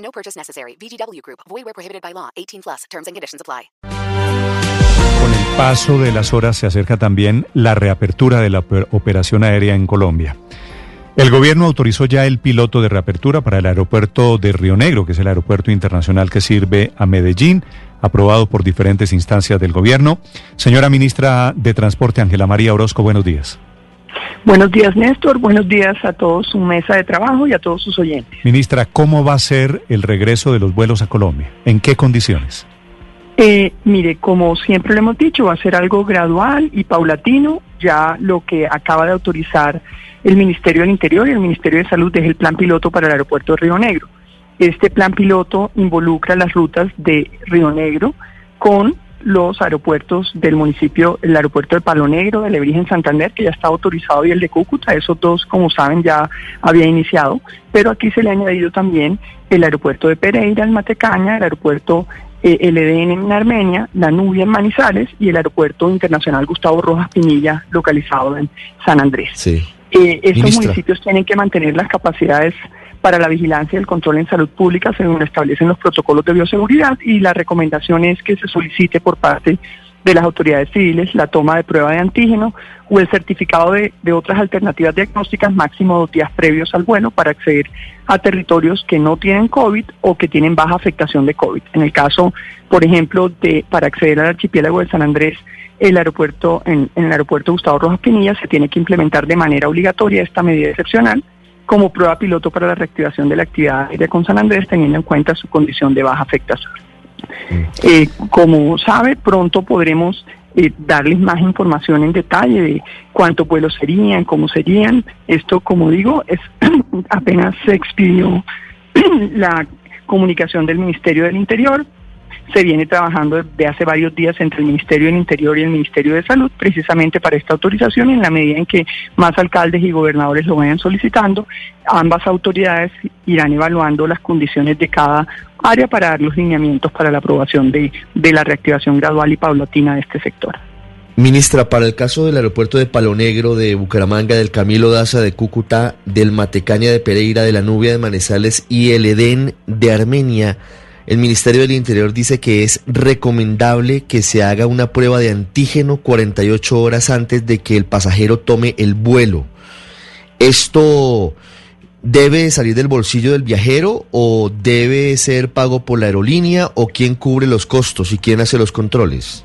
No purchase necessary. VGW Group. Void where prohibited by law. 18 plus. Terms and conditions apply. Con el paso de las horas se acerca también la reapertura de la oper- operación aérea en Colombia. El gobierno autorizó ya el piloto de reapertura para el aeropuerto de Río Negro, que es el aeropuerto internacional que sirve a Medellín, aprobado por diferentes instancias del gobierno. Señora ministra de Transporte, Ángela María Orozco, buenos días. Buenos días, Néstor. Buenos días a todos su mesa de trabajo y a todos sus oyentes. Ministra, ¿cómo va a ser el regreso de los vuelos a Colombia? ¿En qué condiciones? Eh, mire, como siempre lo hemos dicho, va a ser algo gradual y paulatino. Ya lo que acaba de autorizar el Ministerio del Interior y el Ministerio de Salud es el plan piloto para el aeropuerto de Río Negro. Este plan piloto involucra las rutas de Río Negro con los aeropuertos del municipio, el aeropuerto de Palo Negro, de Lebrija en Santander, que ya está autorizado, y el de Cúcuta. Esos dos, como saben, ya había iniciado. Pero aquí se le ha añadido también el aeropuerto de Pereira en Matecaña, el aeropuerto eh, LDN en Armenia, la Nubia en Manizales y el aeropuerto internacional Gustavo Rojas Pinilla, localizado en San Andrés. Sí. Eh, estos Ministra. municipios tienen que mantener las capacidades para la vigilancia y el control en salud pública según establecen los protocolos de bioseguridad y la recomendación es que se solicite por parte de las autoridades civiles la toma de prueba de antígeno o el certificado de, de otras alternativas diagnósticas máximo dos días previos al vuelo para acceder a territorios que no tienen COVID o que tienen baja afectación de COVID. En el caso, por ejemplo, de para acceder al archipiélago de San Andrés, el aeropuerto en, en el aeropuerto Gustavo Rojas Pinilla se tiene que implementar de manera obligatoria esta medida excepcional como prueba piloto para la reactivación de la actividad aérea con San Andrés, teniendo en cuenta su condición de baja afectación. Eh, como sabe, pronto podremos eh, darles más información en detalle de cuántos vuelos serían, cómo serían. Esto, como digo, es apenas se expidió la comunicación del Ministerio del Interior. Se viene trabajando desde hace varios días entre el Ministerio del Interior y el Ministerio de Salud precisamente para esta autorización y en la medida en que más alcaldes y gobernadores lo vayan solicitando, ambas autoridades irán evaluando las condiciones de cada área para dar los lineamientos para la aprobación de, de la reactivación gradual y paulatina de este sector. Ministra, para el caso del aeropuerto de Palo Negro, de Bucaramanga, del Camilo Daza, de Cúcuta, del Matecaña de Pereira, de la Nubia de Manizales y el Edén de Armenia, el Ministerio del Interior dice que es recomendable que se haga una prueba de antígeno 48 horas antes de que el pasajero tome el vuelo. ¿Esto debe salir del bolsillo del viajero o debe ser pago por la aerolínea o quién cubre los costos y quién hace los controles?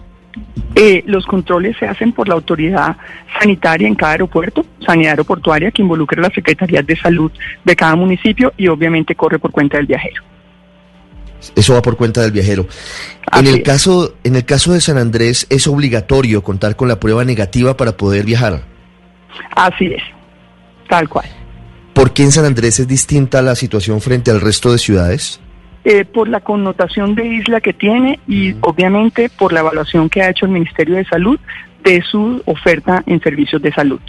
Eh, los controles se hacen por la autoridad sanitaria en cada aeropuerto, sanidad aeroportuaria, que involucra a las secretarías de salud de cada municipio y obviamente corre por cuenta del viajero. Eso va por cuenta del viajero. En el caso, en el caso de San Andrés, es obligatorio contar con la prueba negativa para poder viajar. Así es, tal cual. ¿Por qué en San Andrés es distinta la situación frente al resto de ciudades? Eh, por la connotación de isla que tiene y obviamente por la evaluación que ha hecho el Ministerio de Salud de su oferta en servicios de salud.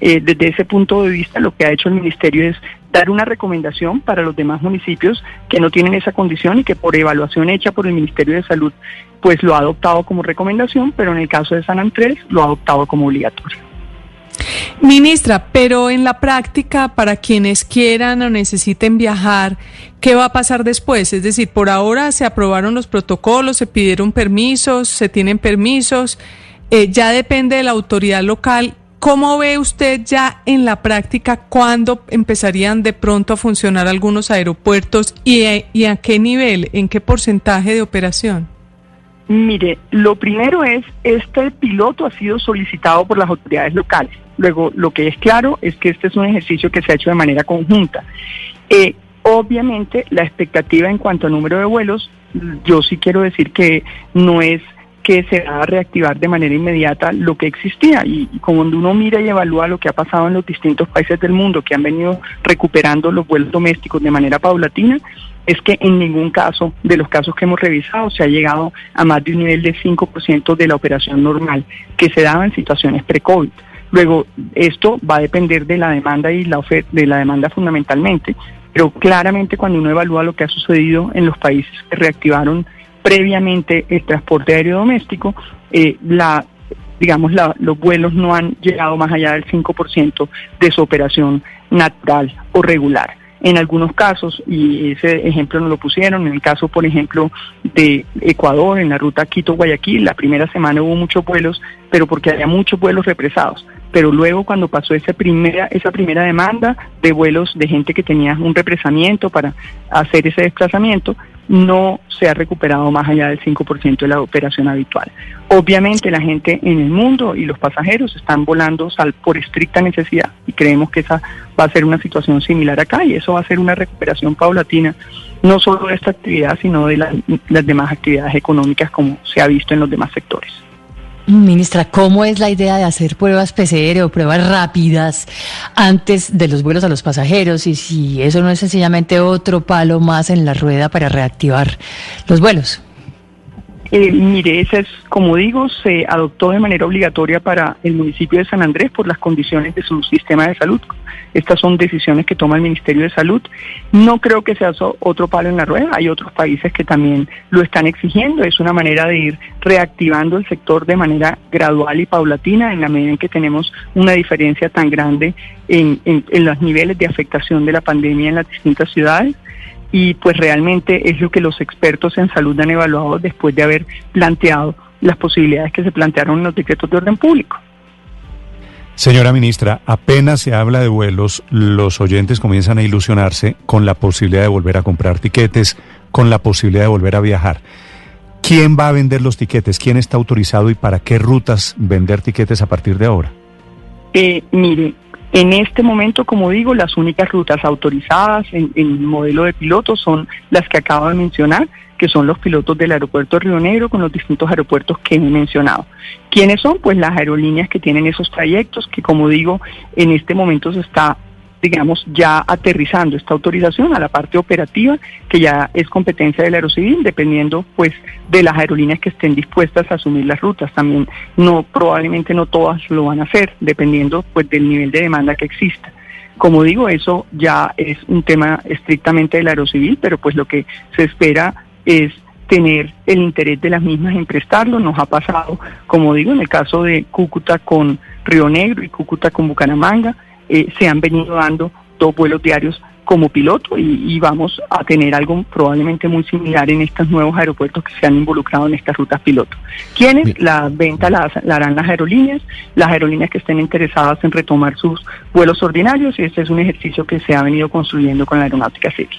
Eh, desde ese punto de vista, lo que ha hecho el Ministerio es dar una recomendación para los demás municipios que no tienen esa condición y que por evaluación hecha por el Ministerio de Salud, pues lo ha adoptado como recomendación, pero en el caso de San Andrés lo ha adoptado como obligatorio. Ministra, pero en la práctica, para quienes quieran o necesiten viajar, ¿qué va a pasar después? Es decir, por ahora se aprobaron los protocolos, se pidieron permisos, se tienen permisos, eh, ya depende de la autoridad local. ¿Cómo ve usted ya en la práctica cuándo empezarían de pronto a funcionar algunos aeropuertos y, eh, y a qué nivel, en qué porcentaje de operación? Mire, lo primero es, este piloto ha sido solicitado por las autoridades locales. Luego, lo que es claro es que este es un ejercicio que se ha hecho de manera conjunta. Eh, obviamente, la expectativa en cuanto a número de vuelos, yo sí quiero decir que no es que se va a reactivar de manera inmediata lo que existía. Y, cuando uno mira y evalúa lo que ha pasado en los distintos países del mundo que han venido recuperando los vuelos domésticos de manera paulatina, es que en ningún caso de los casos que hemos revisado se ha llegado a más de un nivel de 5% de la operación normal que se daba en situaciones pre-COVID. Luego, esto va a depender de la demanda y la oferta, de la demanda fundamentalmente, pero claramente cuando uno evalúa lo que ha sucedido en los países que reactivaron previamente el transporte aéreo doméstico, eh, la digamos, los vuelos no han llegado más allá del 5% de su operación natural o regular. En algunos casos, y ese ejemplo nos lo pusieron, en el caso, por ejemplo, de Ecuador, en la ruta Quito-Guayaquil, la primera semana hubo muchos vuelos, pero porque había muchos vuelos represados pero luego cuando pasó esa primera, esa primera demanda de vuelos de gente que tenía un represamiento para hacer ese desplazamiento, no se ha recuperado más allá del 5% de la operación habitual. Obviamente la gente en el mundo y los pasajeros están volando por estricta necesidad y creemos que esa va a ser una situación similar acá y eso va a ser una recuperación paulatina, no solo de esta actividad, sino de las demás actividades económicas como se ha visto en los demás sectores. Ministra, ¿cómo es la idea de hacer pruebas PCR o pruebas rápidas antes de los vuelos a los pasajeros? Y si eso no es sencillamente otro palo más en la rueda para reactivar los vuelos. Eh, mire, ese es, como digo, se adoptó de manera obligatoria para el municipio de San Andrés por las condiciones de su sistema de salud. Estas son decisiones que toma el Ministerio de Salud. No creo que sea otro palo en la rueda. Hay otros países que también lo están exigiendo. Es una manera de ir reactivando el sector de manera gradual y paulatina en la medida en que tenemos una diferencia tan grande en, en los niveles de afectación de la pandemia en las distintas ciudades y pues realmente es lo que los expertos en salud han evaluado después de haber planteado las posibilidades que se plantearon en los decretos de orden público. Señora ministra, apenas se habla de vuelos, los oyentes comienzan a ilusionarse con la posibilidad de volver a comprar tiquetes, con la posibilidad de volver a viajar. ¿Quién va a vender los tiquetes? ¿Quién está autorizado y para qué rutas vender tiquetes a partir de ahora? Eh, mire, en este momento, como digo, las únicas rutas autorizadas en, el modelo de pilotos son las que acabo de mencionar, que son los pilotos del aeropuerto Río Negro con los distintos aeropuertos que he mencionado. ¿Quiénes son? Pues las aerolíneas que tienen esos trayectos, que como digo, en este momento se está digamos, ya aterrizando esta autorización a la parte operativa, que ya es competencia del Aerocivil, dependiendo pues de las aerolíneas que estén dispuestas a asumir las rutas. También no, probablemente no todas lo van a hacer, dependiendo pues del nivel de demanda que exista. Como digo, eso ya es un tema estrictamente del Aerocivil, pero pues lo que se espera es tener el interés de las mismas en prestarlo. Nos ha pasado, como digo, en el caso de Cúcuta con Río Negro y Cúcuta con Bucaramanga, eh, se han venido dando dos vuelos diarios como piloto y, vamos a tener algo probablemente muy similar en estos nuevos aeropuertos que se han involucrado en estas rutas piloto. ¿Quiénes? La venta la, harán las aerolíneas, las aerolíneas que estén interesadas en retomar sus vuelos ordinarios y este es un ejercicio que se ha venido construyendo con la aeronáutica civil.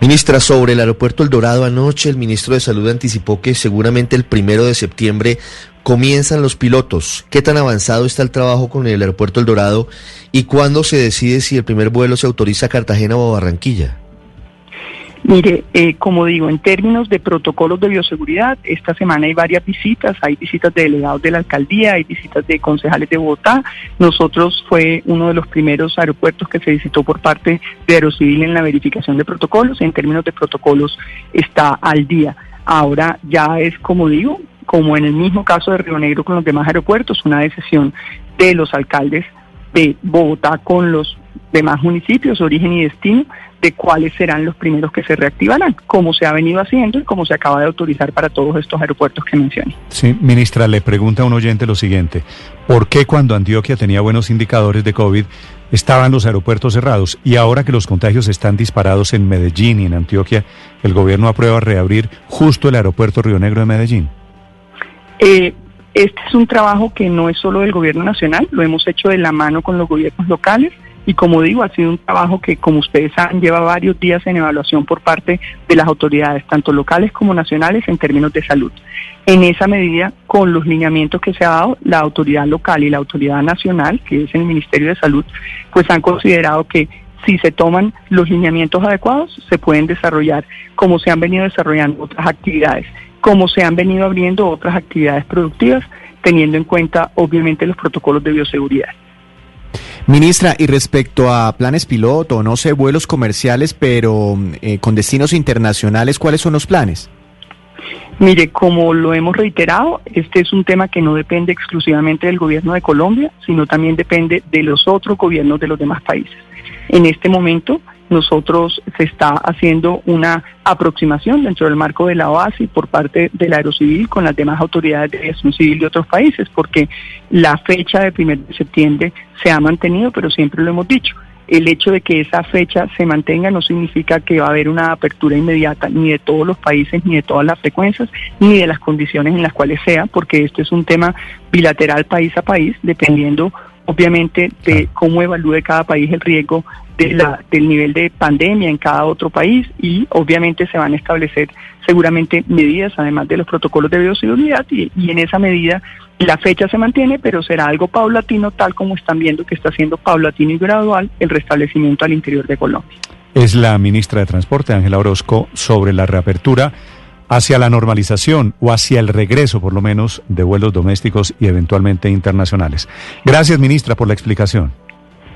Ministra, sobre el aeropuerto El Dorado anoche, el ministro de Salud anticipó que seguramente el primero de septiembre comienzan los pilotos. ¿Qué tan avanzado está el trabajo con el aeropuerto El Dorado y cuándo se decide si el primer vuelo se autoriza a Cartagena o a Barranquilla? Mire, eh, como digo, en términos de protocolos de bioseguridad, esta semana hay varias visitas, hay visitas de delegados de la alcaldía, hay visitas de concejales de Bogotá. Nosotros fue uno de los primeros aeropuertos que se visitó por parte de Aerocivil en la verificación de protocolos. En términos de protocolos está al día. Ahora ya es, como digo, como en el mismo caso de Río Negro con los demás aeropuertos, una decisión de los alcaldes de Bogotá con los demás municipios, origen y destino, de cuáles serán los primeros que se reactivarán, como se ha venido haciendo y como se acaba de autorizar para todos estos aeropuertos que mencioné. Sí, ministra, le pregunta a un oyente lo siguiente, ¿por qué cuando Antioquia tenía buenos indicadores de COVID estaban los aeropuertos cerrados y ahora que los contagios están disparados en Medellín y en Antioquia, el gobierno aprueba reabrir justo el aeropuerto Río Negro de Medellín? Eh, este es un trabajo que no es solo del gobierno nacional, lo hemos hecho de la mano con los gobiernos locales y como digo, ha sido un trabajo que, como ustedes saben, lleva varios días en evaluación por parte de las autoridades, tanto locales como nacionales, en términos de salud. En esa medida, con los lineamientos que se ha dado, la autoridad local y la autoridad nacional, que es el Ministerio de Salud, pues han considerado que si se toman los lineamientos adecuados, se pueden desarrollar como se han venido desarrollando otras actividades, como se han venido abriendo otras actividades productivas, teniendo en cuenta, obviamente, los protocolos de bioseguridad. Ministra, y respecto a planes piloto, no sé, vuelos comerciales, pero eh, con destinos internacionales, ¿cuáles son los planes? Mire, como lo hemos reiterado, este es un tema que no depende exclusivamente del gobierno de Colombia, sino también depende de los otros gobiernos de los demás países. En este momento, nosotros se está haciendo una aproximación dentro del marco de la OASI por parte del Aerocivil con las demás autoridades de aviación civil de otros países, porque la fecha de 1 de septiembre se ha mantenido, pero siempre lo hemos dicho. El hecho de que esa fecha se mantenga no significa que va a haber una apertura inmediata ni de todos los países, ni de todas las frecuencias, ni de las condiciones en las cuales sea, porque esto es un tema bilateral país a país, dependiendo obviamente de cómo evalúe cada país el riesgo de la, del nivel de pandemia en cada otro país y obviamente se van a establecer seguramente medidas además de los protocolos de bioseguridad y, y en esa medida la fecha se mantiene pero será algo paulatino tal como están viendo que está siendo paulatino y gradual el restablecimiento al interior de Colombia. Es la ministra de Transporte, Ángela Orozco, sobre la reapertura hacia la normalización o hacia el regreso, por lo menos, de vuelos domésticos y eventualmente internacionales. Gracias, ministra, por la explicación.